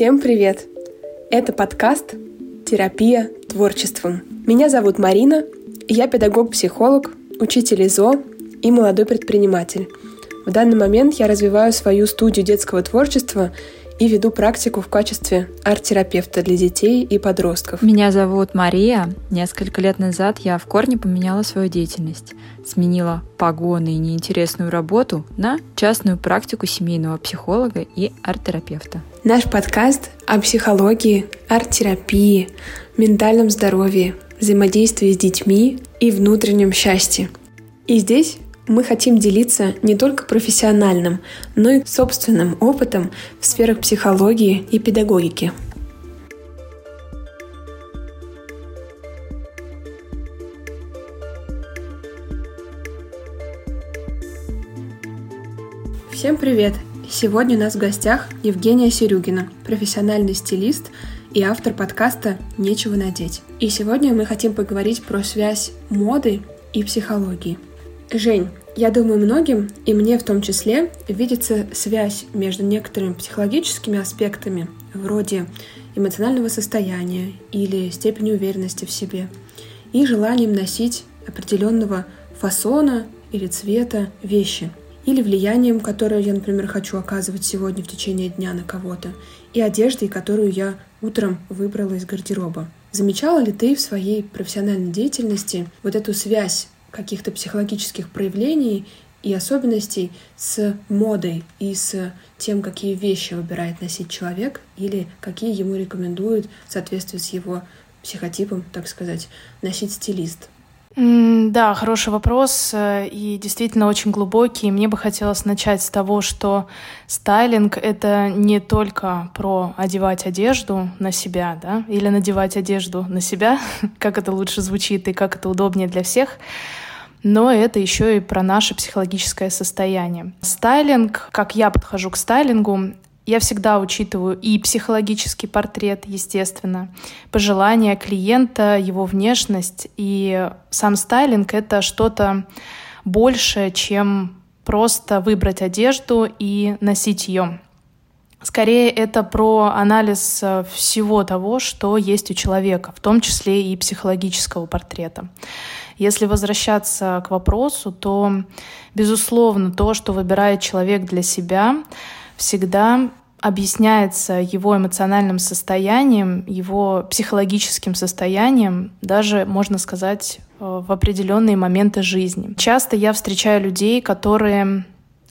Всем привет! Это подкаст «Терапия творчеством». Меня зовут Марина, я педагог-психолог, учитель ИЗО и молодой предприниматель. В данный момент я развиваю свою студию детского творчества и веду практику в качестве арт-терапевта для детей и подростков. Меня зовут Мария. Несколько лет назад я в корне поменяла свою деятельность. Сменила погоны и неинтересную работу на частную практику семейного психолога и арт-терапевта. Наш подкаст о психологии, арт-терапии, ментальном здоровье, взаимодействии с детьми и внутреннем счастье. И здесь мы хотим делиться не только профессиональным, но и собственным опытом в сферах психологии и педагогики. Всем привет! Сегодня у нас в гостях Евгения Серюгина, профессиональный стилист и автор подкаста «Нечего надеть». И сегодня мы хотим поговорить про связь моды и психологии. Жень, я думаю, многим, и мне в том числе, видится связь между некоторыми психологическими аспектами, вроде эмоционального состояния или степени уверенности в себе, и желанием носить определенного фасона или цвета вещи, или влиянием, которое я, например, хочу оказывать сегодня в течение дня на кого-то, и одеждой, которую я утром выбрала из гардероба. Замечала ли ты в своей профессиональной деятельности вот эту связь каких-то психологических проявлений и особенностей с модой и с тем, какие вещи выбирает носить человек или какие ему рекомендуют в соответствии с его психотипом, так сказать, носить стилист. Да, хороший вопрос э, и действительно очень глубокий. Мне бы хотелось начать с того, что стайлинг — это не только про одевать одежду на себя, да, или надевать одежду на себя, как это лучше звучит и как это удобнее для всех, но это еще и про наше психологическое состояние. Стайлинг, как я подхожу к стайлингу, я всегда учитываю и психологический портрет, естественно, пожелания клиента, его внешность. И сам стайлинг — это что-то большее, чем просто выбрать одежду и носить ее. Скорее, это про анализ э, всего того, что есть у человека, в том числе и психологического портрета. Если возвращаться к вопросу, то, безусловно, то, что выбирает человек для себя, всегда объясняется его эмоциональным состоянием, его психологическим состоянием, даже, можно сказать, э, в определенные моменты жизни. Часто я встречаю людей, которые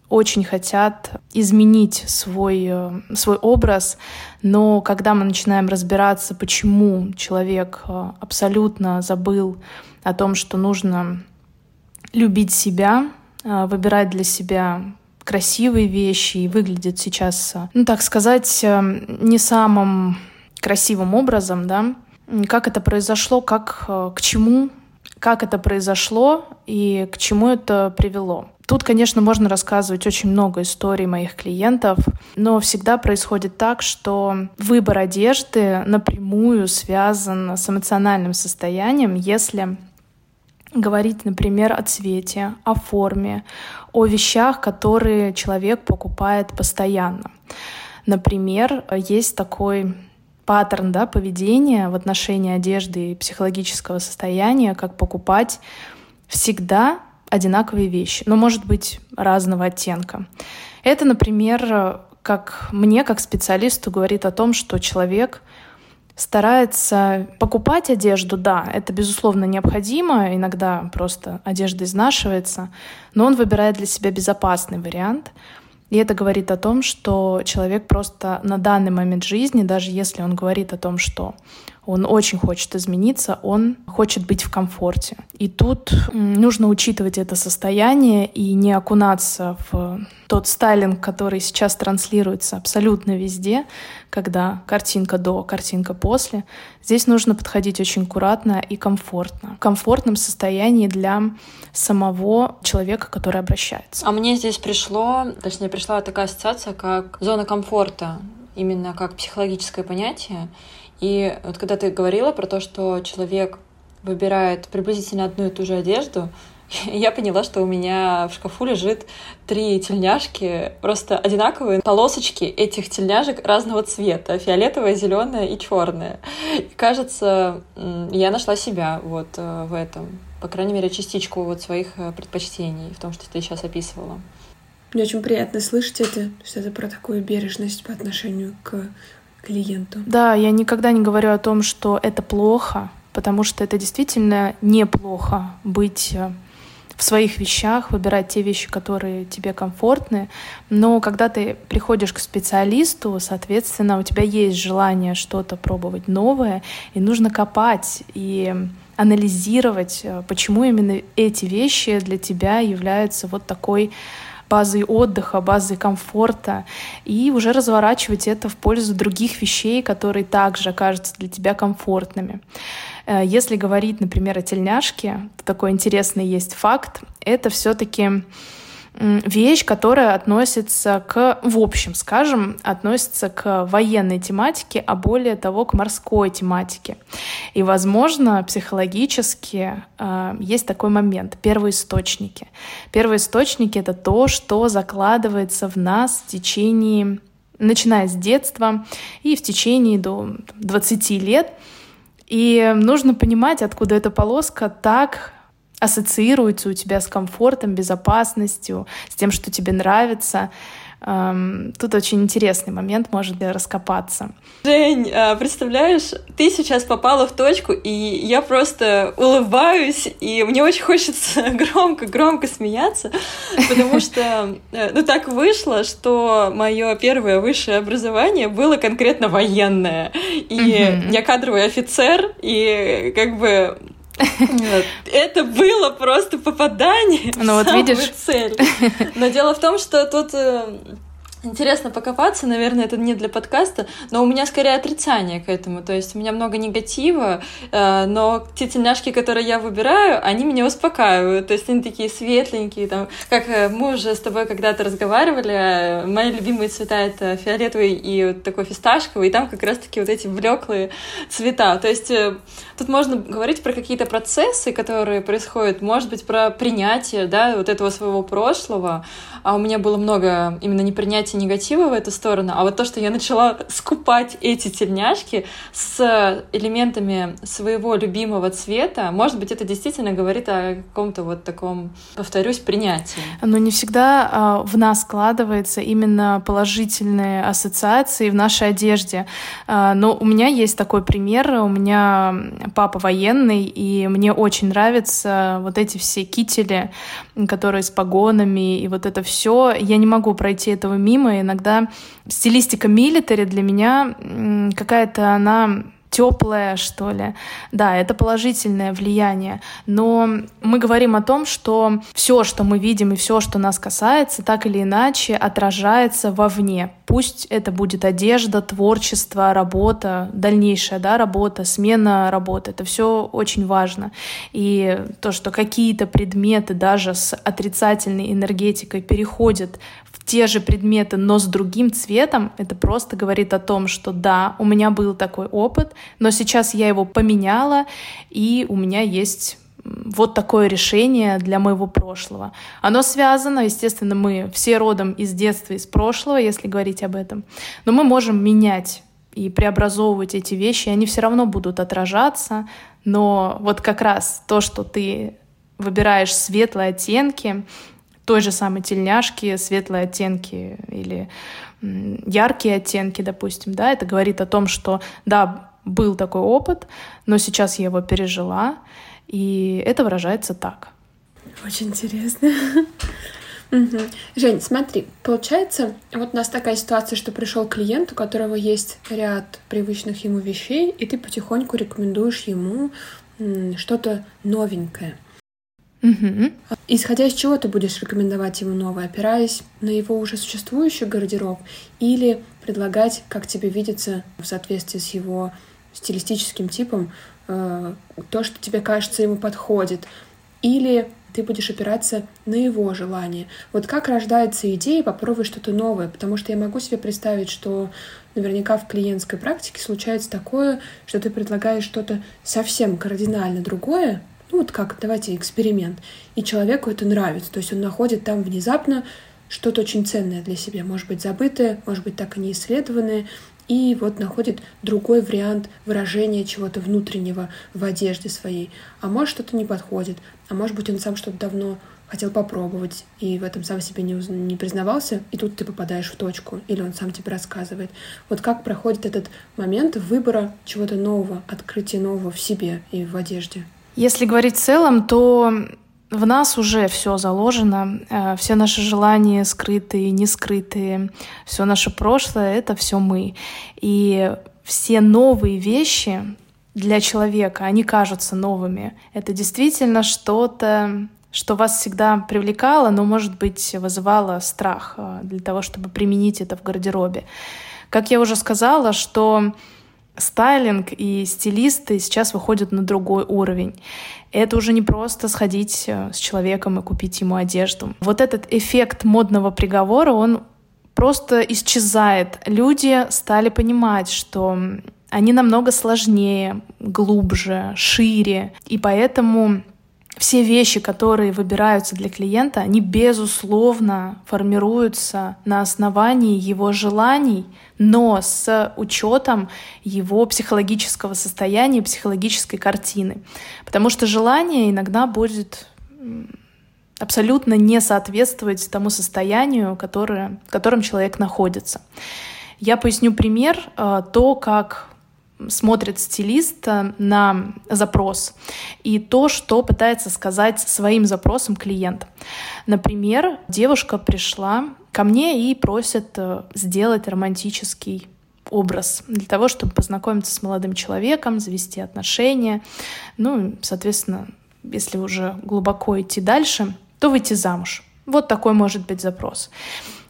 очень хотят изменить свой, э, свой образ, но когда мы начинаем разбираться, почему человек э, абсолютно забыл о том, что нужно любить себя, выбирать для себя красивые вещи и выглядит сейчас, ну так сказать, э, не самым красивым образом, да, как это произошло, как, э, к чему, как это произошло и к чему это привело. Тут, конечно, можно рассказывать очень много историй моих клиентов, но всегда происходит так, что выбор одежды напрямую связан с эмоциональным состоянием, если говорить, например, о цвете, о форме, о вещах, которые человек покупает постоянно. Например, есть такой паттерн да, поведения в отношении одежды и психологического состояния, как покупать всегда одинаковые вещи, но может быть разного оттенка. Это, например, как мне, как специалисту, говорит о том, что человек старается покупать одежду, да, это безусловно необходимо, иногда просто одежда изнашивается, но он выбирает для себя безопасный вариант. И это говорит о том, что человек просто на данный момент жизни, даже если он говорит о том, что он очень хочет измениться, он хочет быть в комфорте. И тут нужно учитывать это состояние и не окунаться в тот стайлинг, который сейчас транслируется абсолютно везде, когда картинка до, картинка после. Здесь нужно подходить очень аккуратно и комфортно. В комфортном состоянии для самого человека, который обращается. А мне здесь пришло, точнее, пришла такая ассоциация, как зона комфорта, именно как психологическое понятие. И вот когда ты говорила про то, что человек выбирает приблизительно одну и ту же одежду, я поняла, что у меня в шкафу лежит три тельняшки, просто одинаковые полосочки этих тельняшек разного цвета, фиолетовая, зеленая и черная. И, кажется, я нашла себя вот э, в этом, по крайней мере, частичку вот своих э, предпочтений в том, что ты сейчас описывала. Мне очень приятно слышать это, что это про такую бережность по отношению к клиенту. Да, я никогда не говорю о том, что это плохо, потому что это действительно неплохо быть э, в своих вещах, выбирать те вещи, которые тебе комфортны. Но когда ты приходишь к специалисту, соответственно, у тебя есть желание что-то пробовать новое, и нужно копать и анализировать, э, почему именно эти вещи для тебя являются вот такой базой отдыха, базой комфорта, и уже разворачивать это в пользу других вещей, которые также окажутся для тебя комфортными. Э, если говорить, например, о тельняшке, такой интересный есть факт, это все-таки вещь, которая относится к, в общем, скажем, относится к военной тематике, а более того, к морской тематике. И, возможно, психологически э, есть такой момент — первоисточники. Первоисточники — это то, что закладывается в нас в течение, начиная с детства и в течение до 20 лет. И нужно понимать, откуда эта полоска так ассоциируется у тебя с комфортом, безопасностью, с тем, что тебе нравится. Тут очень интересный момент, может раскопаться. Жень, а, представляешь, ты сейчас попала в точку, и я просто улыбаюсь, и мне очень хочется громко-громко смеяться, потому что, э, ну, так вышло, что мое первое высшее образование было конкретно военное, и я кадровый офицер, и как бы это было просто попадание ну, в вот самую видишь. цель. Но дело в том, что тут э, Интересно покопаться, наверное, это не для подкаста, но у меня скорее отрицание к этому. То есть у меня много негатива, э, но те тельняшки, которые я выбираю, они меня успокаивают. То есть они такие светленькие, там, как э, мы уже с тобой когда-то разговаривали, э, мои любимые цвета это фиолетовый и вот такой фисташковый, и там как раз-таки вот эти блеклые цвета. То есть тут можно говорить про какие-то процессы, которые происходят, может быть, про принятие, да, вот этого своего прошлого, а у меня было много именно непринятия негатива в эту сторону, а вот то, что я начала скупать эти тельняшки с элементами своего любимого цвета, может быть, это действительно говорит о каком-то вот таком, повторюсь, принятии. Но не всегда а, в нас складывается именно положительные ассоциации в нашей одежде. А, но у меня есть такой пример. У меня папа военный, и мне очень нравятся вот эти все кители, которые с погонами, и вот это все, я не могу пройти этого мимо. Иногда стилистика милитари для меня какая-то она теплое, что ли. Да, это положительное влияние. Но мы говорим о том, что все, что мы видим и все, что нас касается, так или иначе отражается вовне. Пусть это будет одежда, творчество, работа, дальнейшая да, работа, смена работы. Это все очень важно. И то, что какие-то предметы даже с отрицательной энергетикой переходят те же предметы, но с другим цветом, это просто говорит о том, что да, у меня был такой опыт, но сейчас я его поменяла, и у меня есть вот такое решение для моего прошлого. Оно связано, естественно, мы все родом из детства, из прошлого, если говорить об этом, но мы можем менять и преобразовывать эти вещи, они все равно будут отражаться, но вот как раз то, что ты выбираешь светлые оттенки, той же самой тельняшки, светлые оттенки или яркие оттенки, допустим, да, это говорит о том, что да, был такой опыт, но сейчас я его пережила, и это выражается так. Очень интересно. Угу. Жень, смотри, получается, вот у нас такая ситуация, что пришел клиент, у которого есть ряд привычных ему вещей, и ты потихоньку рекомендуешь ему что-то новенькое. Угу. Исходя из чего ты будешь рекомендовать ему новое, опираясь на его уже существующий гардероб или предлагать, как тебе видится, в соответствии с его стилистическим типом, э, то, что тебе кажется ему подходит, или ты будешь опираться на его желание. Вот как рождается идея попробовать что-то новое, потому что я могу себе представить, что наверняка в клиентской практике случается такое, что ты предлагаешь что-то совсем кардинально другое, ну вот как, давайте эксперимент. И человеку это нравится, то есть он находит там внезапно что-то очень ценное для себя, может быть, забытое, может быть, так и не исследованное, и вот находит другой вариант выражения чего-то внутреннего в одежде своей. А может, что-то не подходит, а может быть, он сам что-то давно хотел попробовать, и в этом сам себе не, уз... не признавался, и тут ты попадаешь в точку, или он сам тебе рассказывает. Вот как проходит этот момент выбора чего-то нового, открытия нового в себе и в одежде? Если говорить в целом, то в нас уже все заложено, э, все наши желания скрытые, не скрытые, все наше прошлое — это все мы. И все новые вещи для человека, они кажутся новыми. Это действительно что-то, что вас всегда привлекало, но, может быть, вызывало страх э, для того, чтобы применить это в гардеробе. Как я уже сказала, что стайлинг и стилисты сейчас выходят на другой уровень. Это уже не просто сходить э, с человеком и купить ему одежду. Вот этот эффект модного приговора, он просто исчезает. Люди стали понимать, что они намного сложнее, глубже, шире. И поэтому все вещи, которые выбираются для клиента, они, безусловно, формируются на основании его желаний, но с учетом его психологического состояния, психологической картины. Потому что желание иногда будет абсолютно не соответствовать тому состоянию, которое, в котором человек находится. Я поясню пример, э, то, как смотрит стилист э, на запрос и то, что пытается сказать своим запросом клиент. Например, девушка пришла ко мне и просит э, сделать романтический образ для того, чтобы познакомиться с молодым человеком, завести отношения. Ну, соответственно, если уже глубоко идти дальше, то выйти замуж. Вот такой может быть запрос.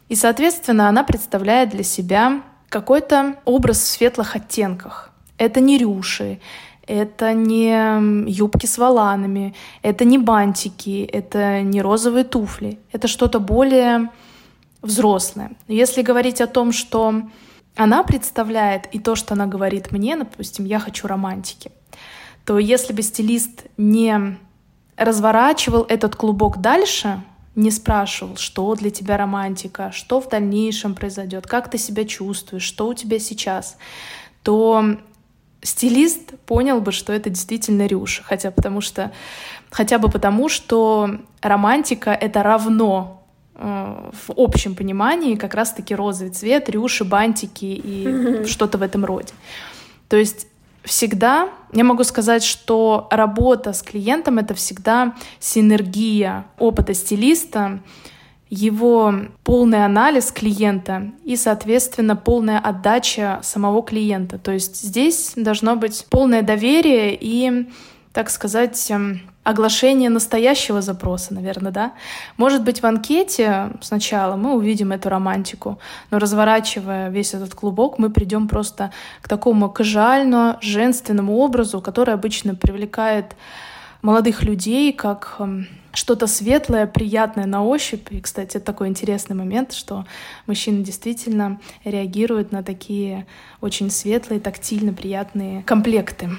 И, соответственно, она представляет для себя какой-то образ в светлых оттенках. Это не рюши, это не юбки с воланами, это не бантики, это не розовые туфли. Это что-то более взрослое. Если говорить о том, что она представляет и то, что она говорит мне, допустим, я хочу романтики, то если бы стилист не разворачивал этот клубок дальше, не спрашивал, что для тебя романтика, что в дальнейшем произойдет, как ты себя чувствуешь, что у тебя сейчас, то стилист понял бы, что это действительно рюш. Хотя, потому что, хотя бы потому, что романтика — это равно э, в общем понимании как раз-таки розовый цвет, рюши, бантики и что-то в этом роде. То есть всегда, я могу сказать, что работа с клиентом — это всегда синергия опыта стилиста, его полный анализ клиента и, соответственно, полная отдача самого клиента. То есть здесь должно быть полное доверие и, так сказать, эм, оглашение настоящего запроса, наверное, да. Может быть, в анкете сначала мы увидим эту романтику, но разворачивая весь этот клубок, мы придем просто к такому кажуально женственному образу, который обычно привлекает молодых людей как эм, что-то светлое, приятное на ощупь. И, кстати, это такой интересный момент, что мужчины действительно реагируют на такие очень светлые, тактильно приятные комплекты.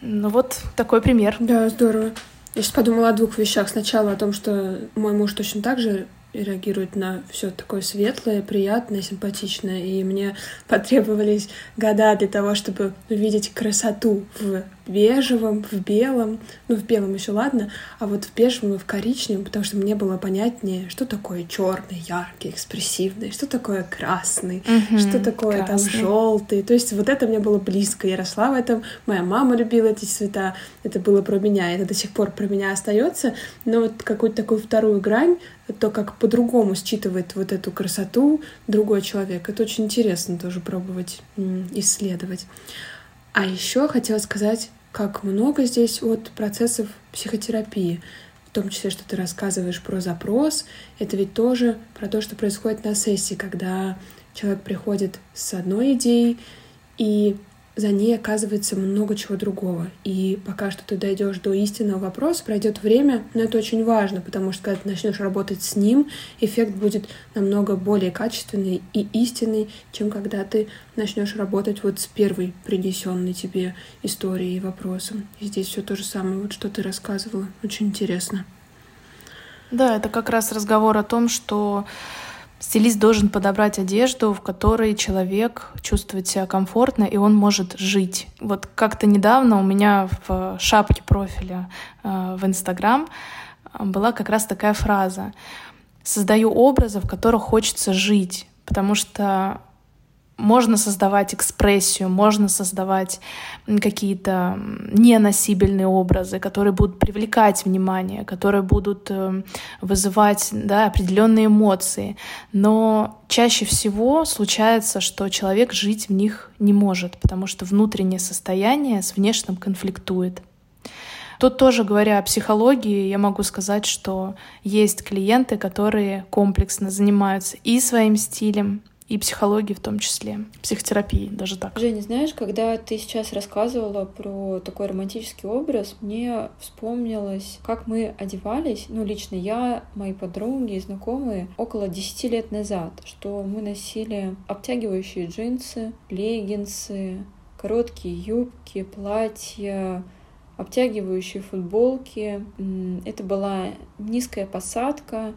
Ну вот такой пример. Да, здорово. Я сейчас подумала о двух вещах. Сначала о том, что мой муж точно так же реагирует на все такое светлое, приятное, симпатичное. И мне потребовались года для того, чтобы увидеть красоту в бежевом, в белом. Ну, в белом еще ладно, а вот в бежевом и в коричневом, потому что мне было понятнее, что такое черный, яркий, экспрессивный, что такое красный, угу, что такое красный. там желтый. То есть вот это мне было близко. Я росла в этом, моя мама любила эти цвета, это было про меня, это до сих пор про меня остается. Но вот какую-то такую вторую грань, то, как по-другому считывает вот эту красоту другой человек, это очень интересно тоже пробовать исследовать. А еще хотела сказать, как много здесь вот процессов психотерапии, в том числе, что ты рассказываешь про запрос. Это ведь тоже про то, что происходит на сессии, когда человек приходит с одной идеей, и за ней оказывается много чего другого. И пока что ты дойдешь до истинного вопроса, пройдет время, но это очень важно, потому что когда ты начнешь работать с ним, эффект будет намного более качественный и истинный, чем когда ты начнешь работать вот с первой принесенной тебе историей и вопросом. И здесь все то же самое, вот что ты рассказывала. Очень интересно. Да, это как раз разговор о том, что Стилист должен подобрать одежду, в которой человек чувствует себя комфортно, и он может жить. Вот как-то недавно у меня в шапке профиля э, в Инстаграм э, была как раз такая фраза. «Создаю образы, в которых хочется жить», потому что можно создавать экспрессию, можно создавать какие-то неносибельные образы, которые будут привлекать внимание, которые будут э, вызывать да, определенные эмоции. Но чаще всего случается, что человек жить в них не может, потому что внутреннее состояние с внешним конфликтует. Тут тоже, говоря о психологии, я могу сказать, что есть клиенты, которые комплексно занимаются и своим стилем, и психологии в том числе, психотерапии, даже так. Женя, знаешь, когда ты сейчас рассказывала про такой романтический образ, мне вспомнилось, как мы одевались, ну, лично я, мои подруги и знакомые, около 10 лет назад, что мы носили обтягивающие джинсы, леггинсы, короткие юбки, платья, обтягивающие футболки. Это была низкая посадка,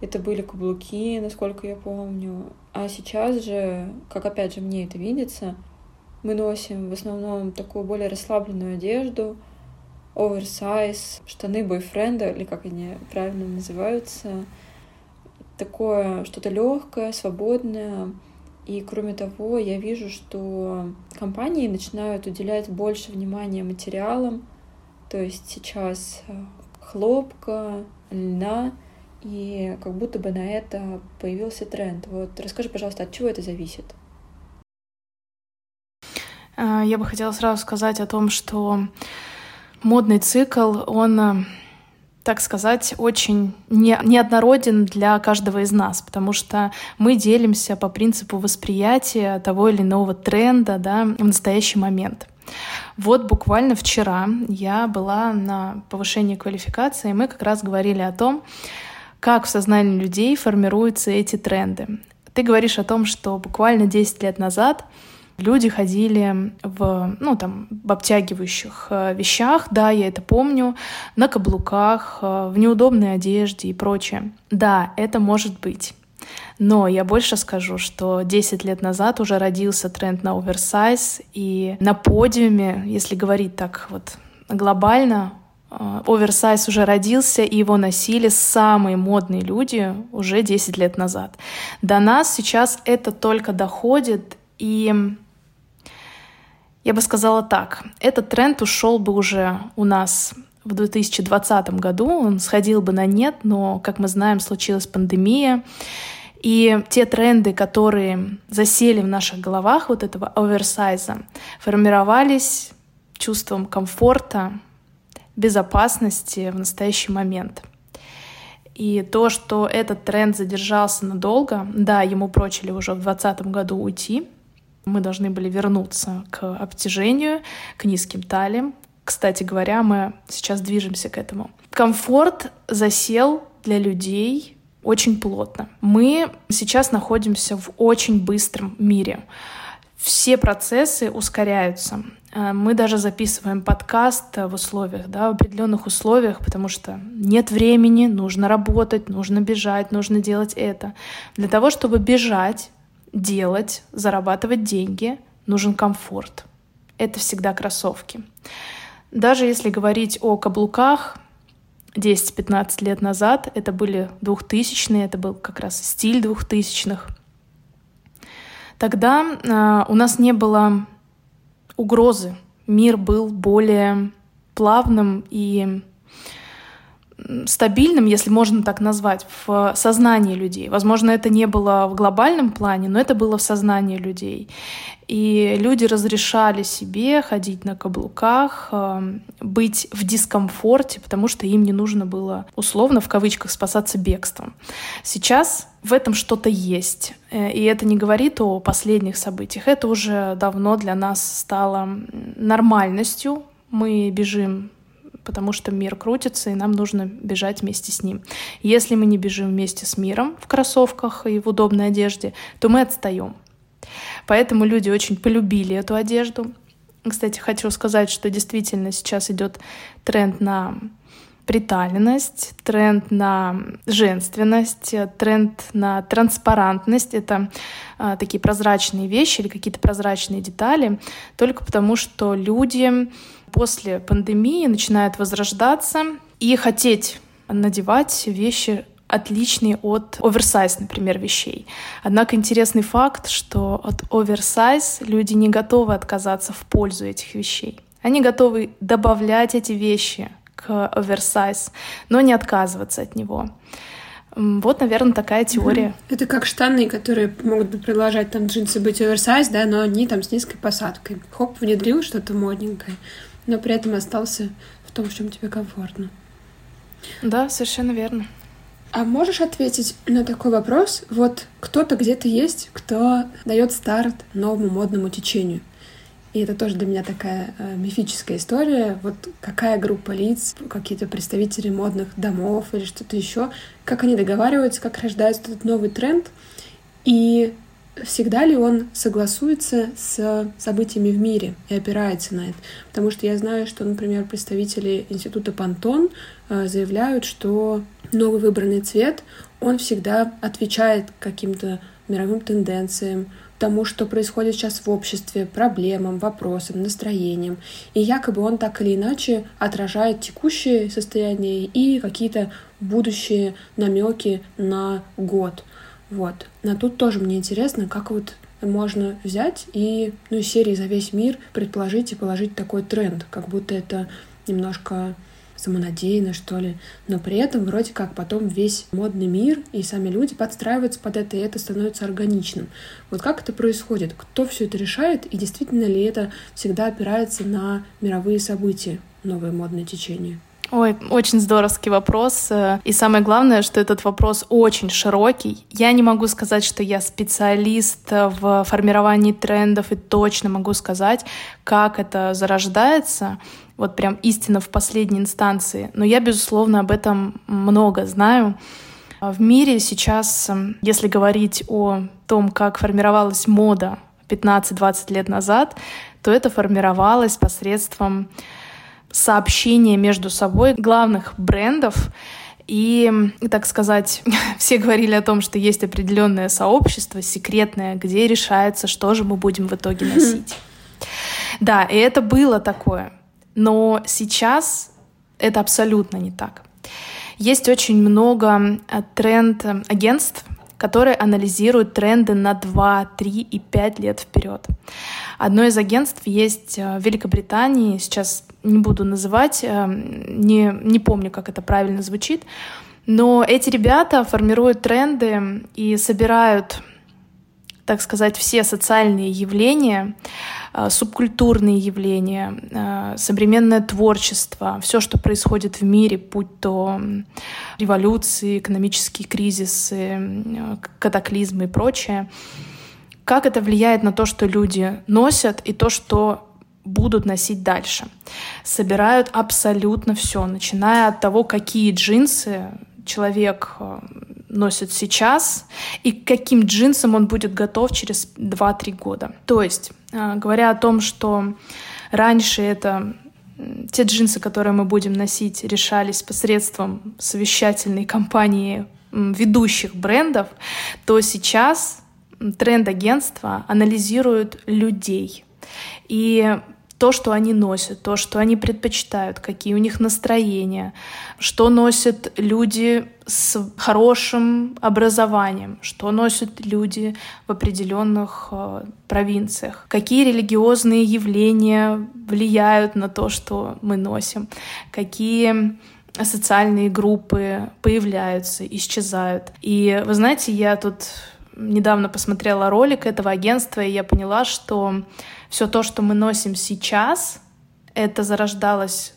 это были каблуки, насколько я помню. А сейчас же, как опять же мне это видится, мы носим в основном такую более расслабленную одежду, оверсайз, штаны бойфренда, или как они правильно называются, такое что-то легкое, свободное. И кроме того, я вижу, что компании начинают уделять больше внимания материалам. То есть сейчас хлопка, льна — и как будто бы на это появился тренд. Вот расскажи, пожалуйста, от чего это зависит? А, я бы хотела сразу сказать о том, что модный цикл, он, э, так сказать, очень не, неоднороден для каждого из нас, потому что мы делимся по принципу восприятия того или иного тренда да, в настоящий момент. Вот буквально вчера я была на повышении квалификации, и мы как раз говорили о том, как в сознании людей формируются эти тренды. Ты говоришь о том, что буквально 10 лет назад люди ходили в, ну, там, в обтягивающих э, вещах, да, я это помню, на каблуках, э, в неудобной одежде и прочее. Да, это может быть. Но я больше скажу, что 10 лет назад уже родился тренд на оверсайз, и на подиуме, если говорить так вот глобально, оверсайз уже родился, и его носили самые модные люди уже 10 лет назад. До нас сейчас это только доходит, и я бы сказала так, этот тренд ушел бы уже у нас в 2020 году, он сходил бы на нет, но, как мы знаем, случилась пандемия, и те тренды, которые засели в наших головах вот этого оверсайза, формировались чувством комфорта, безопасности в настоящий момент. И то, что этот тренд задержался надолго, да, ему прочили уже в 2020 году уйти, мы должны были вернуться к обтяжению, к низким талиям. Кстати говоря, мы сейчас движемся к этому. Комфорт засел для людей очень плотно. Мы сейчас находимся в очень быстром мире. Все процессы ускоряются. Э, мы даже записываем подкаст в условиях, да, в определенных условиях, потому что нет времени, нужно работать, нужно бежать, нужно делать это. Для того, чтобы бежать, делать, зарабатывать деньги, нужен комфорт. Это всегда кроссовки. Даже если говорить о каблуках, 10-15 лет назад, это были 2000-е, это был как раз стиль 2000-х. Тогда э, у нас не было угрозы. Мир был более плавным и стабильным, если можно так назвать, в сознании людей. Возможно, это не было в глобальном плане, но это было в сознании людей. И люди разрешали себе ходить на каблуках, эм, быть в дискомфорте, потому что им не нужно было, условно, в кавычках, спасаться бегством. Сейчас в этом что-то есть. Э, и это не говорит о последних событиях. Это уже давно для нас стало нормальностью. Мы бежим потому что мир крутится, и нам нужно бежать вместе с ним. Если мы не бежим вместе с миром в кроссовках и в удобной одежде, то мы отстаем. Поэтому люди очень полюбили эту одежду. Кстати, хочу сказать, что действительно сейчас идет тренд на приталенность, тренд на женственность, тренд на транспарантность. Это а, такие прозрачные вещи или какие-то прозрачные детали, только потому что люди после пандемии начинают возрождаться и хотеть надевать вещи отличные от оверсайз, например, вещей. Однако интересный факт, что от оверсайз люди не готовы отказаться в пользу этих вещей. Они готовы добавлять эти вещи оверсайз, но не отказываться от него. Вот, наверное, такая теория. Это как штаны, которые могут продолжать там джинсы быть оверсайз, да, но они там с низкой посадкой. Хоп, внедрил что-то модненькое, но при этом остался в том, в чем тебе комфортно. Да, совершенно верно. А можешь ответить на такой вопрос? Вот кто-то где-то есть, кто дает старт новому модному течению. И это тоже для меня такая э, мифическая история. Вот какая группа лиц, какие-то представители модных домов или что-то еще, как они договариваются, как рождается этот новый тренд, и всегда ли он согласуется с событиями в мире и опирается на это. Потому что я знаю, что, например, представители института Пантон э, заявляют, что новый выбранный цвет, он всегда отвечает каким-то мировым тенденциям, тому, что происходит сейчас в обществе, проблемам, вопросам, настроениям. И якобы он так или иначе отражает текущее состояние и какие-то будущие намеки на год. Вот. Но тут тоже мне интересно, как вот можно взять и, ну, из серии «За весь мир» предположить и положить такой тренд, как будто это немножко самонадеянно, что ли. Но при этом вроде как потом весь модный мир и сами люди подстраиваются под это, и это становится органичным. Вот как это происходит? Кто все это решает? И действительно ли это всегда опирается на мировые события, новое модное течение? Ой, очень здоровский вопрос. И самое главное, что этот вопрос очень широкий. Я не могу сказать, что я специалист в формировании трендов и точно могу сказать, как это зарождается, вот прям истина в последней инстанции. Но я, безусловно, об этом много знаю. В мире сейчас, если говорить о том, как формировалась мода 15-20 лет назад, то это формировалось посредством сообщения между собой главных брендов. И, так сказать, все говорили о том, что есть определенное сообщество секретное, где решается, что же мы будем в итоге носить. Да, и это было такое. Но сейчас это абсолютно не так. Есть очень много э, тренд-агентств, которые анализируют тренды на 2, 3 и 5 лет вперед. Одно из агентств есть э, в Великобритании, сейчас не буду называть, э, не, не помню, как это правильно звучит, но эти ребята формируют тренды и собирают, так сказать, все социальные явления, э, субкультурные явления, современное творчество, все, что происходит в мире, будь то революции, экономические кризисы, катаклизмы и прочее, как это влияет на то, что люди носят, и то, что будут носить дальше. Собирают абсолютно все, начиная от того, какие джинсы человек э, носит сейчас и к каким джинсам он будет готов через 2-3 года. То есть, э, говоря о том, что раньше это те джинсы, которые мы будем носить, решались посредством совещательной кампании ведущих брендов, то сейчас тренд-агентства анализируют людей. И то, что они носят, то, что они предпочитают, какие у них настроения, что носят люди с хорошим образованием, что носят люди в определенных э, провинциях, какие религиозные явления влияют на то, что мы носим, какие социальные группы появляются, исчезают. И вы знаете, я тут недавно посмотрела ролик этого агентства, и я поняла, что все то, что мы носим сейчас, это зарождалось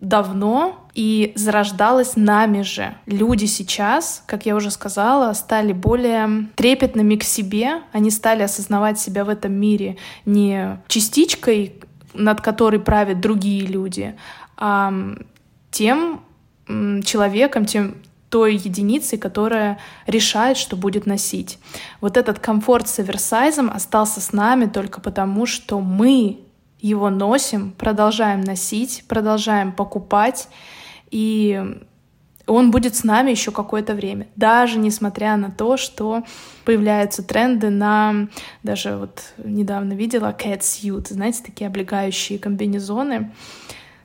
давно и зарождалось нами же. Люди сейчас, как я уже сказала, стали более трепетными к себе, они стали осознавать себя в этом мире не частичкой, над которой правят другие люди, а тем человеком, тем той единицей, которая решает, что будет носить. Вот этот комфорт с оверсайзом остался с нами только потому, что мы его носим, продолжаем носить, продолжаем покупать, и он будет с нами еще какое-то время, даже несмотря на то, что появляются тренды на, даже вот недавно видела cat suit, знаете, такие облегающие комбинезоны.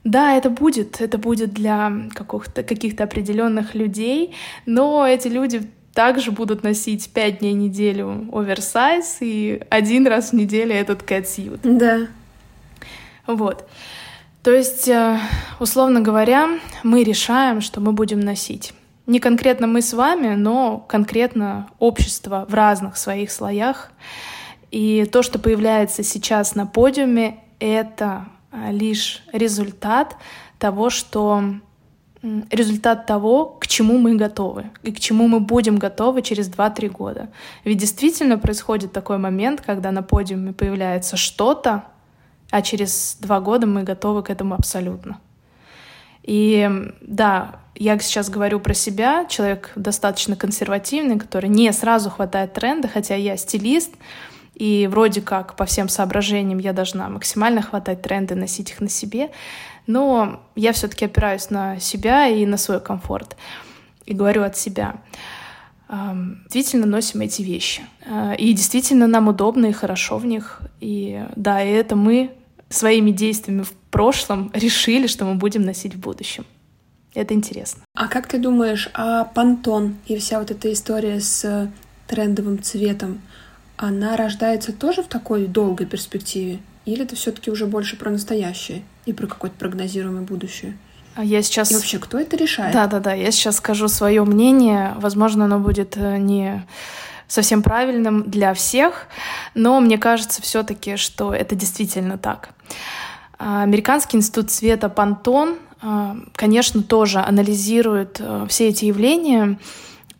Да, это будет, это будет для каких-то каких определенных людей, но эти люди также будут носить пять дней в неделю оверсайз и один раз в неделю этот suit. Да. Вот. То есть, э, условно говоря, мы решаем, что мы будем носить. Не конкретно мы с вами, но конкретно общество в разных своих слоях. И то, что появляется сейчас на подиуме, это лишь результат того, что результат того, к чему мы готовы и к чему мы будем готовы через 2-3 года. Ведь действительно происходит такой момент, когда на подиуме появляется что-то, а через два года мы готовы к этому абсолютно. И да, я сейчас говорю про себя, человек достаточно консервативный, который не сразу хватает тренда, хотя я стилист, и вроде как по всем соображениям я должна максимально хватать тренды, носить их на себе, но я все-таки опираюсь на себя и на свой комфорт и говорю от себя. Действительно носим эти вещи. А, и действительно нам удобно и хорошо в них. И да, и это мы своими действиями в прошлом решили, что мы будем носить в будущем. Это интересно. А как ты думаешь, а понтон и вся вот эта история с трендовым цветом, она рождается тоже в такой долгой перспективе? Или это все-таки уже больше про настоящее и про какое-то прогнозируемое будущее? А я сейчас... И вообще, кто это решает? Да-да-да, я сейчас скажу свое мнение. Возможно, оно будет э, не совсем правильным для всех, но мне кажется все-таки, что это действительно так. А, Американский институт цвета Пантон, а, конечно, тоже анализирует э, все эти явления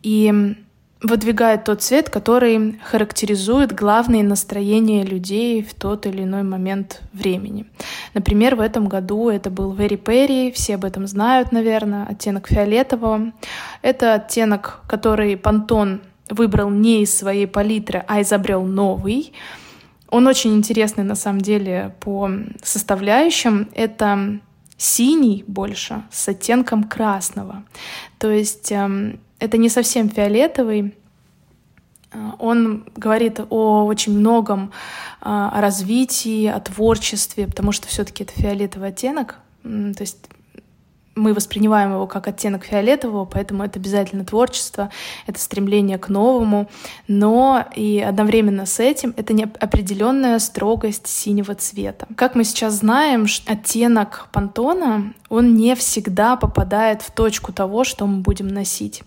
и выдвигает тот цвет, который характеризует главные настроения людей в тот или иной момент времени. Например, в этом году это был Very Perry, все об этом знают, наверное, оттенок фиолетового. Это оттенок, который Пантон выбрал не из своей палитры, а изобрел новый. Он очень интересный на самом деле по составляющим. Это синий больше с оттенком красного. То есть эм, это не совсем фиолетовый. Э, он говорит о очень многом, э, о развитии, о творчестве, потому что все-таки это фиолетовый оттенок. То есть мы воспринимаем его как оттенок фиолетового, поэтому это обязательно творчество, это стремление к новому, но и одновременно с этим это не определенная строгость синего цвета. Как мы сейчас знаем, оттенок пантона, он не всегда попадает в точку того, что мы будем носить.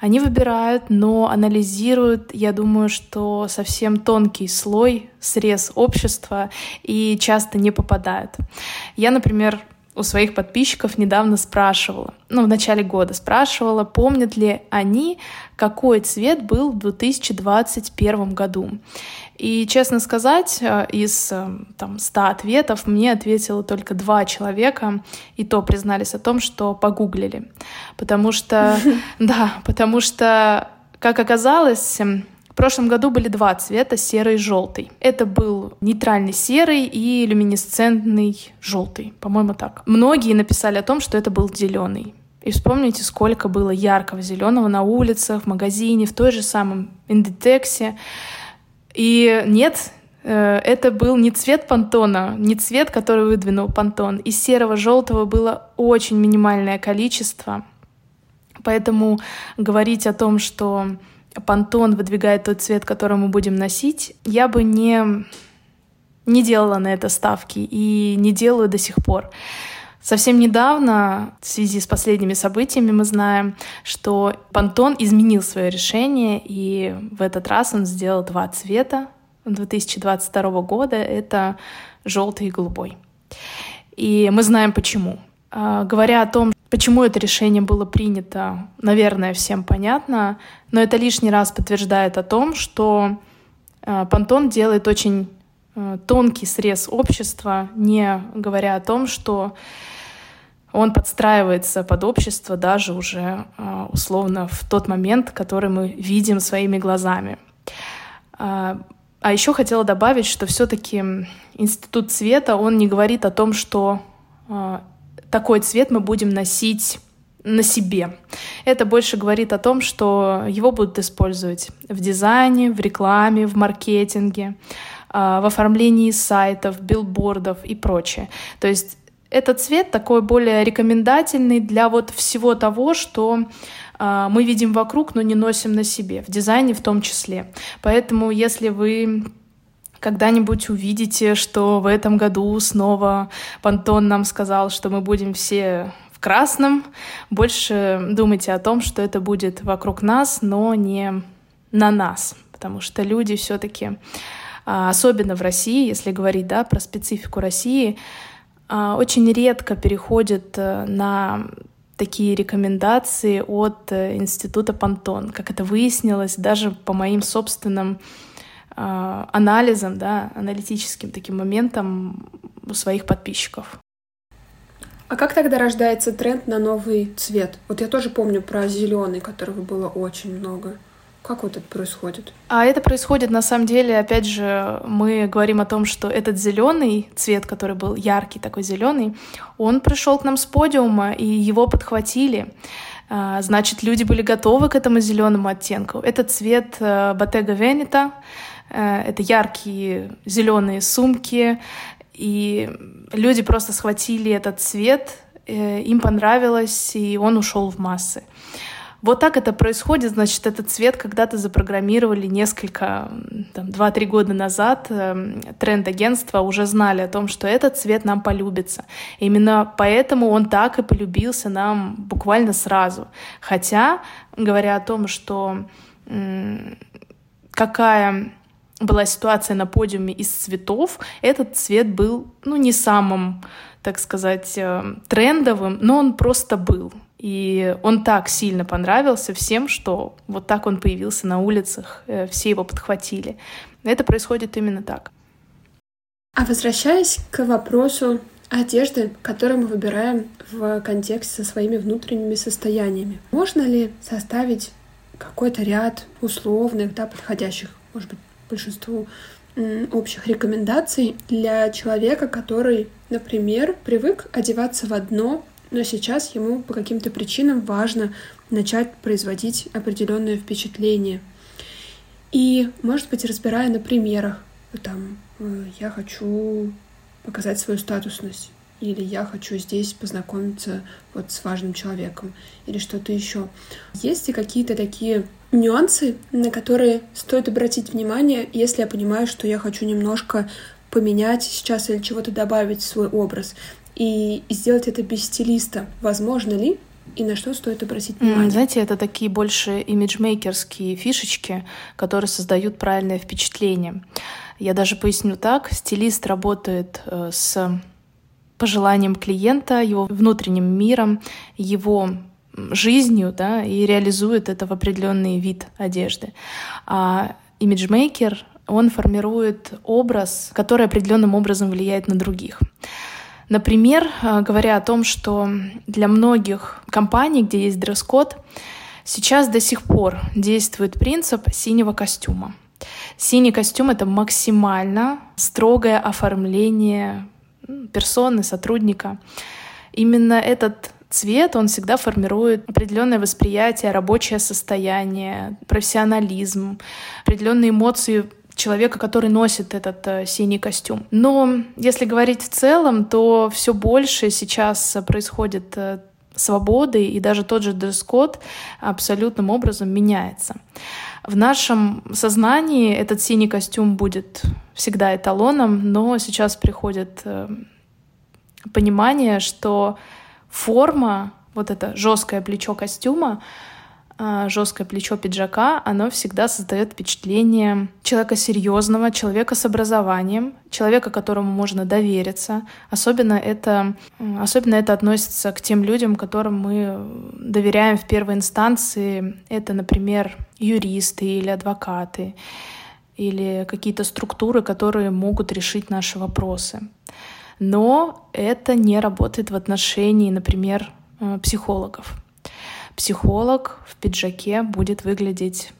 Они выбирают, но анализируют, я думаю, что совсем тонкий слой, срез общества и часто не попадают. Я, например, у своих подписчиков недавно спрашивала, ну, в начале года спрашивала, помнят ли они, какой цвет был в 2021 году. И, честно сказать, э, из э, там, 100 ответов мне ответило только два человека, и то признались о том, что погуглили. Потому что, да, потому что, как оказалось, прошлом году были два цвета, серый и желтый. Это был нейтральный серый и люминесцентный желтый, по-моему, так. Многие написали о том, что это был зеленый. И вспомните, сколько было яркого зеленого на улицах, в магазине, в той же самом Индитексе. И нет, э, это был не цвет понтона, не цвет, который выдвинул понтон. Из серого желтого было очень минимальное количество. Поэтому говорить о том, что Пантон выдвигает тот цвет, который мы будем носить, я бы не, не делала на это ставки и не делаю до сих пор. Совсем недавно, в связи с последними событиями, мы знаем, что Пантон изменил свое решение, и в этот раз он сделал два цвета 2022 года. Это желтый и голубой. И мы знаем почему. А, говоря о том, почему это решение было принято, наверное, всем понятно, но это лишний раз подтверждает о том, что а, Пантон делает очень а, тонкий срез общества, не говоря о том, что он подстраивается под общество даже уже условно в тот момент, который мы видим своими глазами. А еще хотела добавить, что все-таки институт цвета, он не говорит о том, что э, такой цвет мы будем носить на себе. Это больше говорит о том, что его будут использовать в дизайне, в рекламе, в маркетинге, э, в оформлении сайтов, билбордов и прочее. То есть этот цвет такой более рекомендательный для вот всего того, что а, мы видим вокруг, но не носим на себе, в дизайне в том числе. Поэтому если вы когда-нибудь увидите, что в этом году снова Пантон нам сказал, что мы будем все в красном, больше думайте о том, что это будет вокруг нас, но не на нас, потому что люди все-таки, а, особенно в России, если говорить да, про специфику России, а, очень редко переходят э, на такие рекомендации от э, института Пантон. Как это выяснилось, даже по моим собственным э, анализам, да, аналитическим таким моментам у своих подписчиков. А как тогда рождается тренд на новый цвет? Вот я тоже помню про зеленый, которого было очень много. Как вот это происходит? А это происходит на самом деле, опять же, мы говорим о том, что этот зеленый цвет, который был яркий такой зеленый, он пришел к нам с подиума, и его подхватили. А, значит, люди были готовы к этому зеленому оттенку. Это цвет э, Bottega Veneta, это яркие зеленые сумки, и люди просто схватили этот цвет, э, им понравилось, и он ушел в массы. Вот так это происходит, значит, этот цвет когда-то запрограммировали несколько, там, 2-3 года назад. Эм, тренд-агентства уже знали о том, что этот цвет нам полюбится. именно поэтому он так и полюбился нам буквально сразу. Хотя, говоря о том, что какая была ситуация на подиуме из цветов, этот цвет был, ну, не самым, так сказать, э, трендовым, но он просто был. И он так сильно понравился всем, что вот так он появился на улицах, э, все его подхватили. Это происходит именно так. А возвращаясь к вопросу одежды, которую мы выбираем в контексте со своими внутренними состояниями, можно ли составить какой-то ряд условных, да, подходящих, может быть, большинству общих рекомендаций для человека, который, например, привык одеваться в одно но сейчас ему по каким-то причинам важно начать производить определенное впечатление. И, может быть, разбирая на примерах, там, э, я хочу показать свою статусность, или я хочу здесь познакомиться вот с важным человеком, или что-то еще. Есть ли какие-то такие нюансы, на которые стоит обратить внимание, если я понимаю, что я хочу немножко поменять сейчас или чего-то добавить в свой образ и сделать это без стилиста. Возможно ли? И на что стоит обратить внимание? Знаете, это такие больше имиджмейкерские фишечки, которые создают правильное впечатление. Я даже поясню так. Стилист работает э, с пожеланием клиента, его внутренним миром, его жизнью, да, и реализует это в определенный вид одежды. А имиджмейкер, он формирует образ, который определенным образом влияет на других. Например, э, говоря о том, что для многих компаний, где есть дресс-код, сейчас до сих пор действует принцип синего костюма. Синий костюм — это максимально строгое оформление персоны, сотрудника. Именно этот цвет, он всегда формирует определенное восприятие, рабочее состояние, профессионализм, определенные эмоции человека, который носит этот э, синий костюм. Но если говорить в целом, то все больше сейчас происходит э, свободы, и даже тот же дресс-код абсолютным образом меняется. В нашем сознании этот синий костюм будет всегда эталоном, но сейчас приходят э, понимание, что форма, вот это жесткое плечо костюма, жесткое плечо пиджака, оно всегда создает впечатление человека серьезного, человека с образованием, человека, которому можно довериться. Особенно это, особенно это относится к тем людям, которым мы доверяем в первой инстанции. Это, например, юристы или адвокаты или какие-то структуры, которые могут решить наши вопросы. Но это не работает в отношении, например, э, психологов психолог в пиджаке будет выглядеть,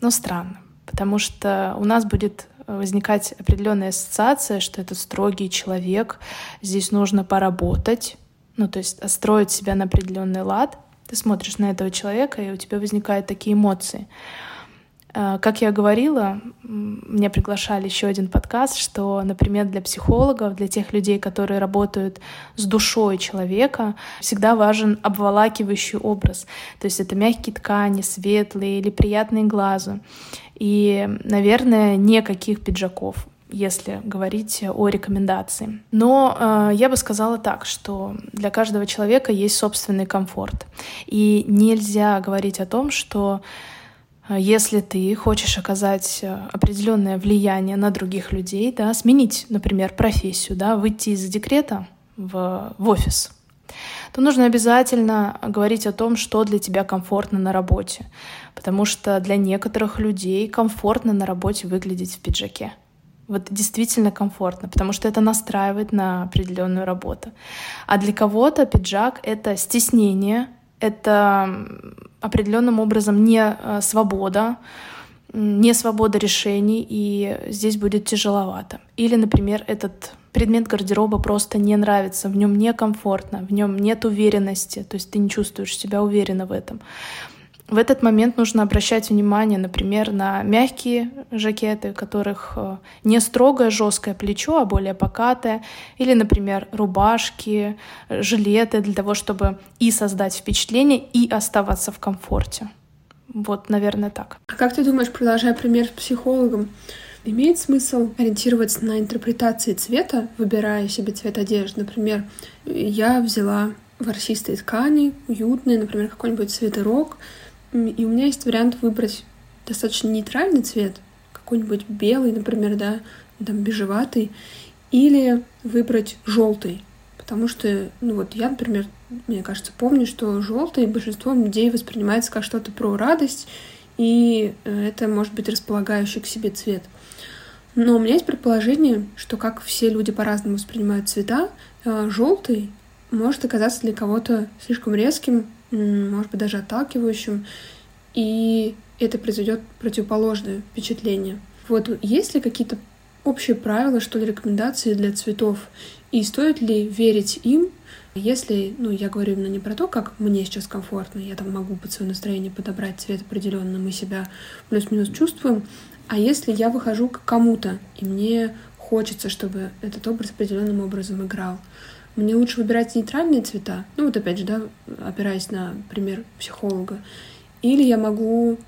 ну, странно, потому что у нас будет возникать определенная ассоциация, что это строгий человек, здесь нужно поработать, ну, то есть строить себя на определенный лад. Ты смотришь на этого человека, и у тебя возникают такие эмоции. А, как я говорила, меня приглашали еще один подкаст, что, например, для психологов, для тех людей, которые работают с душой человека, всегда важен обволакивающий образ. То есть это мягкие ткани, светлые или приятные глазу. И, наверное, никаких пиджаков если говорить о рекомендации. Но э, я бы сказала так, что для каждого человека есть собственный комфорт. И нельзя говорить о том, что если ты хочешь оказать э, определенное влияние на других людей, да, сменить, например, профессию, да, выйти из декрета в, в офис, то нужно обязательно говорить о том, что для тебя комфортно на работе. Потому что для некоторых людей комфортно на работе выглядеть в пиджаке. Вот действительно комфортно, потому что это настраивает на определенную работу. А для кого-то пиджак — это стеснение, это определенным образом не э, свобода, не свобода решений, и здесь будет тяжеловато. Или, например, этот предмет гардероба просто не нравится, в нем некомфортно, в нем нет уверенности, то есть ты не чувствуешь себя уверенно в этом. В этот момент нужно обращать внимание, например, на мягкие жакеты, у которых э, не строгое жесткое плечо, а более покатое, или, например, рубашки, жилеты для того, чтобы и создать впечатление, и оставаться в комфорте. Вот, наверное, так. А как ты думаешь, продолжая пример с психологом, имеет смысл ориентироваться на интерпретации цвета, выбирая себе цвет одежды? Например, я взяла ворсистые ткани, уютные, например, какой-нибудь свитерок, и у меня есть вариант выбрать достаточно нейтральный цвет, какой-нибудь белый, например, да, там бежеватый, или выбрать желтый. Потому что, ну вот я, например, мне кажется, помню, что желтый большинством людей воспринимается как что-то про радость, и э, это может быть располагающий к себе цвет. Но у меня есть предположение, что как все люди по-разному воспринимают цвета, э, желтый может оказаться для кого-то слишком резким, может быть, даже отталкивающим, и это произведет противоположное впечатление. Вот есть ли какие-то общие правила, что ли, рекомендации для цветов? И стоит ли верить им, если, ну, я говорю именно не про то, как мне сейчас комфортно, я там могу под свое настроение подобрать цвет определенно, мы себя плюс-минус чувствуем, а если я выхожу к кому-то, и мне хочется, чтобы этот образ определенным образом играл, мне лучше выбирать нейтральные цвета, ну вот опять же, да, опираясь на пример психолога, или я могу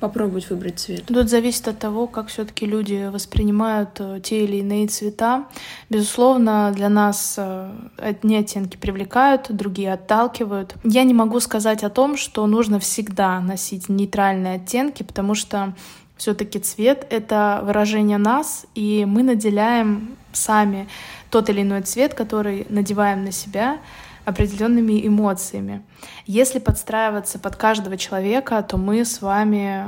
попробовать выбрать цвет. Тут зависит от того, как все-таки люди воспринимают э, те или иные цвета. Безусловно, для нас э, одни оттенки привлекают, другие отталкивают. Я не могу сказать о том, что нужно всегда носить нейтральные оттенки, потому что все-таки цвет — это выражение нас, и мы наделяем сами тот или иной цвет, который надеваем на себя, определенными эмоциями. Если подстраиваться под каждого человека, то мы с вами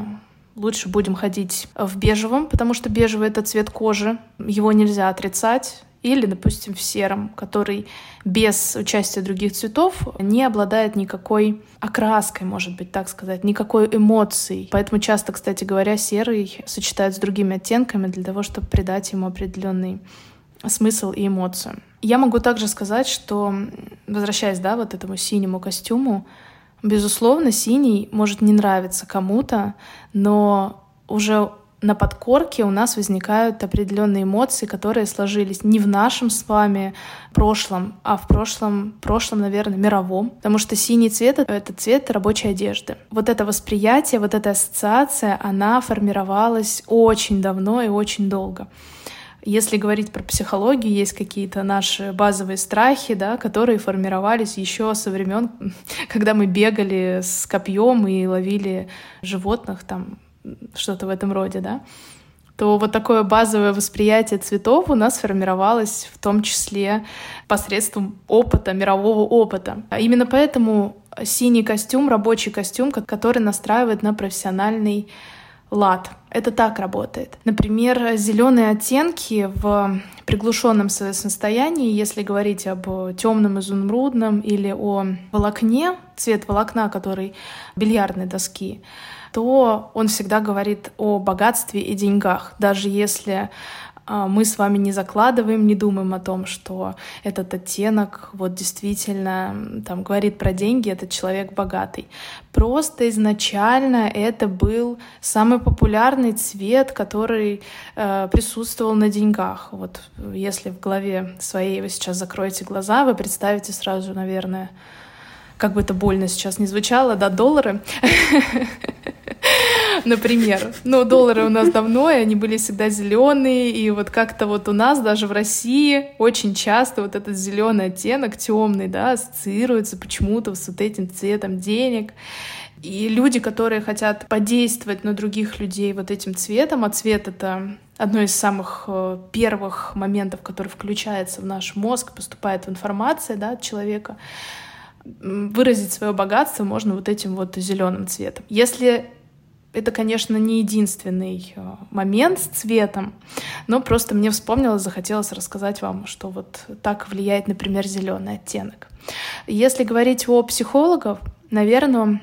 лучше будем ходить в бежевом, потому что бежевый — это цвет кожи, его нельзя отрицать, или, допустим, в сером, который без участия других цветов не обладает никакой окраской, может быть, так сказать, никакой эмоцией. Поэтому часто, кстати говоря, серый сочетают с другими оттенками для того, чтобы придать ему определенный смысл и эмоцию. Я могу также сказать, что, возвращаясь, да, вот этому синему костюму, безусловно, синий может не нравиться кому-то, но уже на подкорке у нас возникают определенные эмоции, которые сложились не в нашем с вами прошлом, а в прошлом, прошлом, наверное, мировом. Потому что синий цвет — это цвет рабочей одежды. Вот это восприятие, вот эта ассоциация, она формировалась очень давно и очень долго. Если говорить про психологию, есть какие-то наши базовые страхи, да, которые формировались еще со времен, когда мы бегали с копьем и ловили животных, там что-то в этом роде, да то вот такое базовое восприятие цветов у нас формировалось в том числе посредством опыта, мирового опыта. Именно поэтому синий костюм, рабочий костюм, который настраивает на профессиональный лад. Это так работает. Например, зеленые оттенки в приглушенном состоянии, если говорить об темном изумрудном или о волокне, цвет волокна, который бильярдной доски, то он всегда говорит о богатстве и деньгах, даже если мы с вами не закладываем, не думаем о том, что этот оттенок вот действительно там говорит про деньги, этот человек богатый. Просто изначально это был самый популярный цвет, который э, присутствовал на деньгах. Вот если в голове своей вы сейчас закроете глаза, вы представите сразу, наверное, как бы это больно сейчас не звучало, да, доллары. Например. Но доллары у нас давно, и они были всегда зеленые, и вот как-то вот у нас даже в России очень часто вот этот зеленый оттенок темный, да, ассоциируется почему-то с вот этим цветом денег. И люди, которые хотят подействовать на других людей вот этим цветом, а цвет — это одно из самых э, первых моментов, который включается в наш мозг, поступает информация да, от человека, выразить свое богатство можно вот этим вот зеленым цветом. Если это, конечно, не единственный э, момент с цветом, но просто мне вспомнилось, захотелось рассказать вам, что вот так влияет, например, зеленый оттенок. Если говорить о психологах, наверное,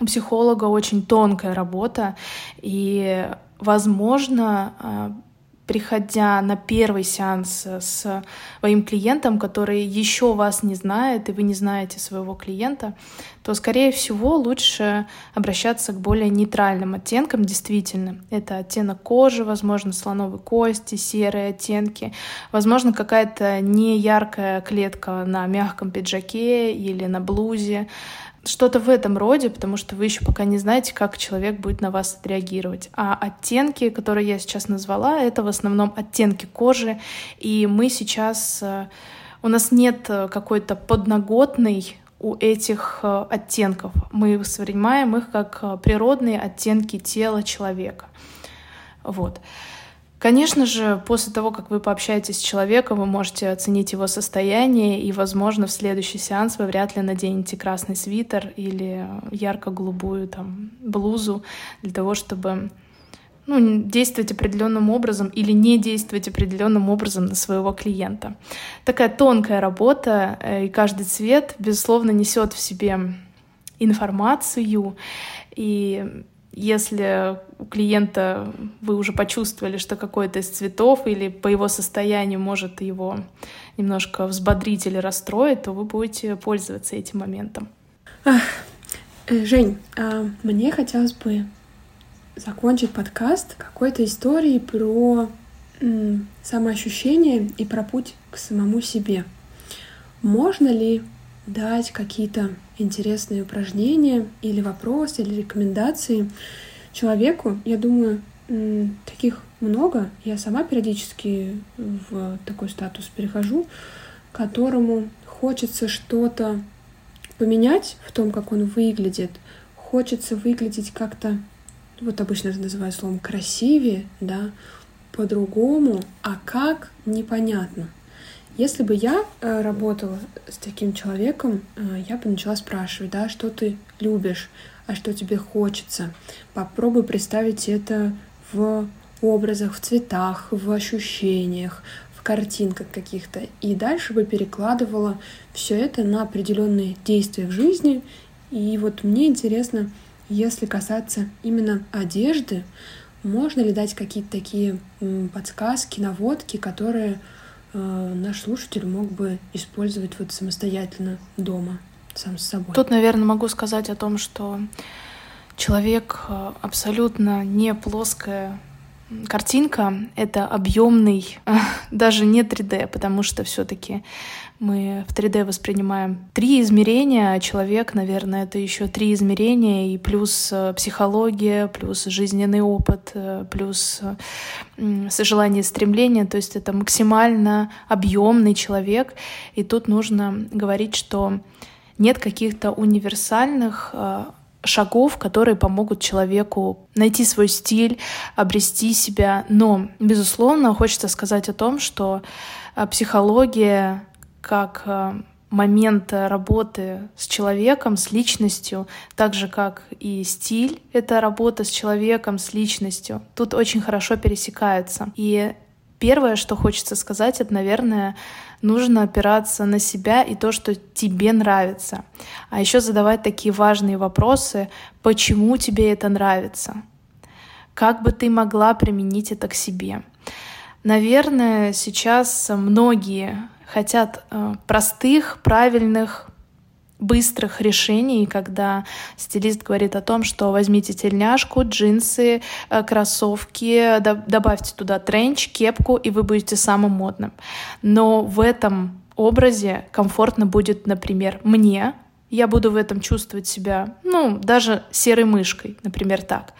у психолога очень тонкая работа, и, возможно, э, приходя на первый сеанс с своим клиентом, который еще вас не знает, и вы не знаете своего клиента, то, скорее всего, лучше обращаться к более нейтральным оттенкам, действительно. Это оттенок кожи, возможно, слоновой кости, серые оттенки, возможно, какая-то неяркая клетка на мягком пиджаке или на блузе, что-то в этом роде, потому что вы еще пока не знаете, как человек будет на вас отреагировать. А оттенки, которые я сейчас назвала, это в основном оттенки кожи, и мы сейчас... Э, у нас нет э, какой-то подноготной у этих э, оттенков. Мы воспринимаем их как природные оттенки тела человека. Вот. Конечно же, после того, как вы пообщаетесь с человеком, вы можете оценить его состояние, и, возможно, в следующий сеанс вы вряд ли наденете красный свитер или ярко-голубую там, блузу для того, чтобы ну, действовать определенным образом или не действовать определенным образом на своего клиента. Такая тонкая работа, э, и каждый цвет, безусловно, несет в себе информацию, и если у клиента вы уже почувствовали, что какой-то из цветов или по его состоянию может его немножко взбодрить или расстроить, то вы будете пользоваться этим моментом. Ах, э, Жень, а мне хотелось бы закончить подкаст какой-то историей про самоощущение и про путь к самому себе. Можно ли дать какие-то интересные упражнения или вопросы, или рекомендации человеку. Я думаю, таких много. Я сама периодически в такой статус перехожу, которому хочется что-то поменять в том, как он выглядит. Хочется выглядеть как-то, вот обычно это называют словом красивее, да, по-другому, а как непонятно. Если бы я э, работала с таким человеком, э, я бы начала спрашивать, да, что ты любишь, а что тебе хочется. Попробуй представить это в образах, в цветах, в ощущениях, в картинках каких-то. И дальше бы перекладывала все это на определенные действия в жизни. И вот мне интересно, если касаться именно одежды, можно ли дать какие-то такие подсказки, наводки, которые наш слушатель мог бы использовать вот самостоятельно дома, сам с собой. Тут, наверное, могу сказать о том, что человек э, абсолютно не плоская картинка — это объемный, даже не 3D, потому что все-таки мы в 3D воспринимаем три измерения, а человек, наверное, это еще три измерения, и плюс э, психология, плюс жизненный опыт, э, плюс желание стремление, то есть это максимально объемный человек. И тут нужно говорить, что нет каких-то универсальных э, шагов, которые помогут человеку найти свой стиль, обрести себя. Но, безусловно, хочется сказать о том, что э, психология как э, момент работы с человеком, с личностью, так же как и стиль — это работа с человеком, с личностью. Тут очень хорошо пересекаются. И первое, что хочется сказать, это, наверное, нужно опираться на себя и то, что тебе нравится. А еще задавать такие важные вопросы, почему тебе это нравится, как бы ты могла применить это к себе. Наверное, сейчас многие хотят э, простых, правильных, быстрых решений, когда стилист говорит о том, что возьмите тельняшку, джинсы, э, кроссовки, добавьте туда тренч, кепку, и вы будете самым модным. Но в этом образе комфортно будет, например, мне, я буду в этом чувствовать себя, ну, даже серой мышкой, например, так.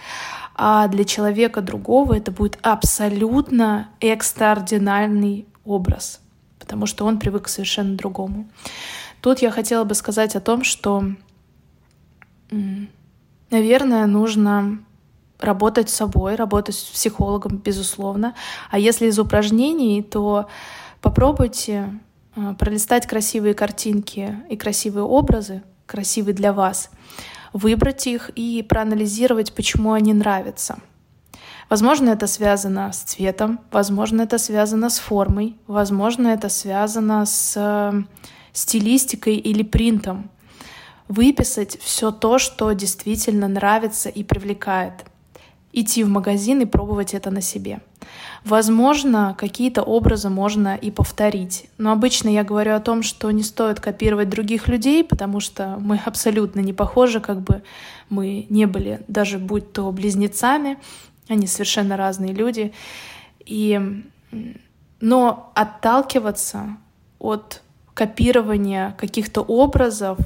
А для человека другого это будет абсолютно экстраординарный образ, потому что он привык к совершенно другому. Тут я хотела бы сказать о том, что, наверное, нужно работать с собой, работать с психологом, безусловно. А если из упражнений, то попробуйте э, пролистать красивые картинки и красивые образы, красивые для вас, выбрать их и проанализировать, почему они нравятся. Возможно, это связано с цветом, возможно, это связано с формой, возможно, это связано с стилистикой или принтом. Выписать все то, что действительно нравится и привлекает. Идти в магазин и пробовать это на себе. Возможно, какие-то образы можно и повторить. Но обычно я говорю о том, что не стоит копировать других людей, потому что мы абсолютно не похожи, как бы мы не были, даже будь то близнецами, они совершенно разные люди. И... Но отталкиваться от копирования каких-то образов,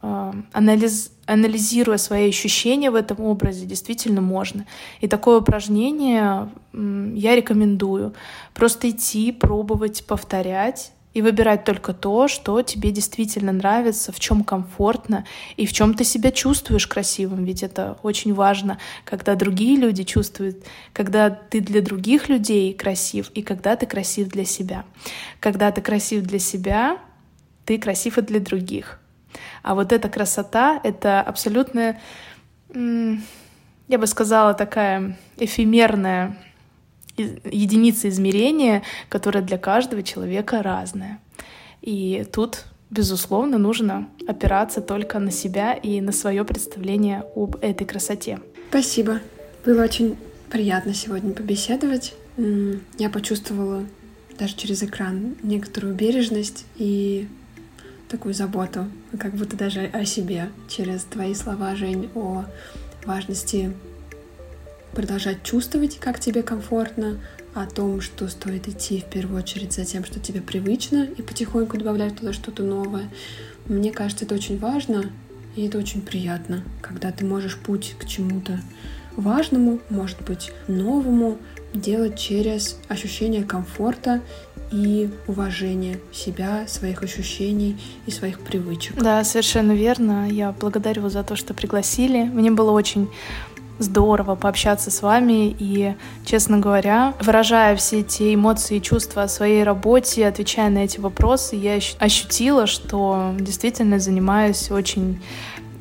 э, анализ, анализируя свои ощущения в этом образе, действительно можно. И такое упражнение я рекомендую. Просто идти, пробовать, повторять и выбирать только то, что тебе действительно нравится, в чем комфортно и в чем ты себя чувствуешь красивым. Ведь это очень важно, когда другие люди чувствуют, когда ты для других людей красив и когда ты красив для себя. Когда ты красив для себя, ты красив и для других. А вот эта красота — это абсолютно, я бы сказала, такая эфемерная единица измерения, которая для каждого человека разная. И тут, безусловно, нужно опираться только на себя и на свое представление об этой красоте. Спасибо. Было очень приятно сегодня побеседовать. Я почувствовала даже через экран некоторую бережность и такую заботу, как будто даже о себе, через твои слова, Жень, о важности продолжать чувствовать, как тебе комфортно, о том, что стоит идти в первую очередь за тем, что тебе привычно, и потихоньку добавлять туда что-то новое. Мне кажется, это очень важно, и это очень приятно, когда ты можешь путь к чему-то важному, может быть, новому, делать через ощущение комфорта и уважения себя, своих ощущений и своих привычек. Да, совершенно верно. Я благодарю за то, что пригласили. Мне было очень здорово пообщаться с вами и, честно говоря, выражая все эти эмоции и чувства о своей работе, отвечая на эти вопросы, я ощутила, что действительно занимаюсь очень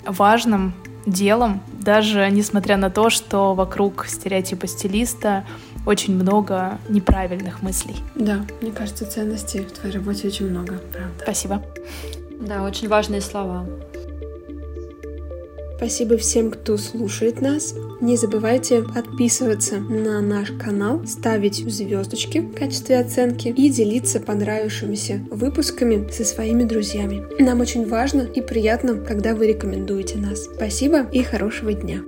важным делом, даже несмотря на то, что вокруг стереотипа стилиста очень много неправильных мыслей. Да, мне кажется, ценностей в твоей работе очень много, правда. Спасибо. Да, очень важные слова. Спасибо всем, кто слушает нас. Не забывайте подписываться на наш канал, ставить звездочки в качестве оценки и делиться понравившимися выпусками со своими друзьями. Нам очень важно и приятно, когда вы рекомендуете нас. Спасибо и хорошего дня!